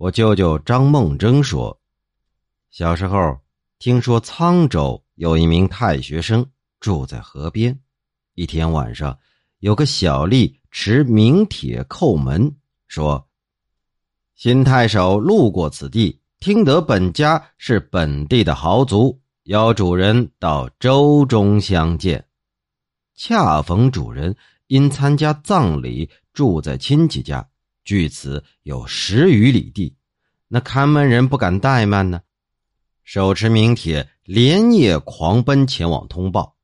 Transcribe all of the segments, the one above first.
我舅舅张梦征说，小时候听说沧州有一名太学生住在河边。一天晚上，有个小吏持名帖叩门，说：“新太守路过此地，听得本家是本地的豪族，邀主人到州中相见。恰逢主人因参加葬礼，住在亲戚家。”距此有十余里地，那看门人不敢怠慢呢，手持名帖，连夜狂奔前往通报。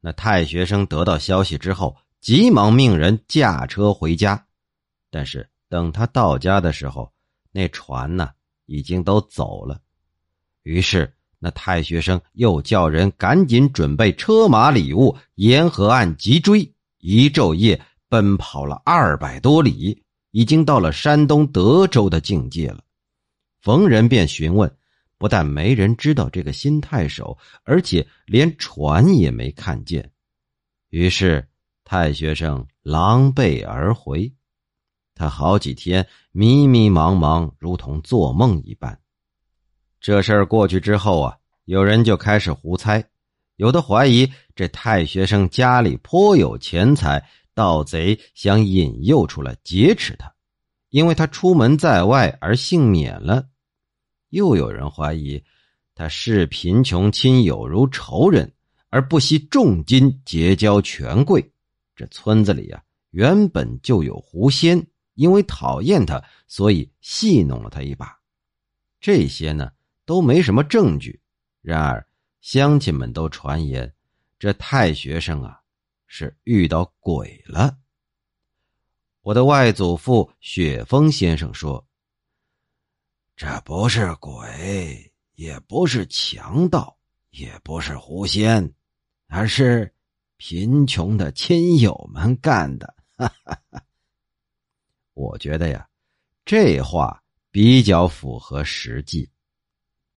那太学生得到消息之后，急忙命人驾车回家。但是等他到家的时候，那船呢已经都走了。于是那太学生又叫人赶紧准备车马礼物，沿河岸急追，一昼夜奔跑了二百多里。已经到了山东德州的境界了，逢人便询问，不但没人知道这个新太守，而且连船也没看见。于是太学生狼狈而回，他好几天迷迷茫茫，如同做梦一般。这事儿过去之后啊，有人就开始胡猜，有的怀疑这太学生家里颇有钱财。盗贼想引诱出来劫持他，因为他出门在外而幸免了。又有人怀疑他视贫穷亲友如仇人，而不惜重金结交权贵。这村子里啊，原本就有狐仙，因为讨厌他，所以戏弄了他一把。这些呢，都没什么证据。然而乡亲们都传言，这太学生啊。是遇到鬼了。我的外祖父雪峰先生说：“这不是鬼，也不是强盗，也不是狐仙，而是贫穷的亲友们干的。”哈哈哈。我觉得呀，这话比较符合实际。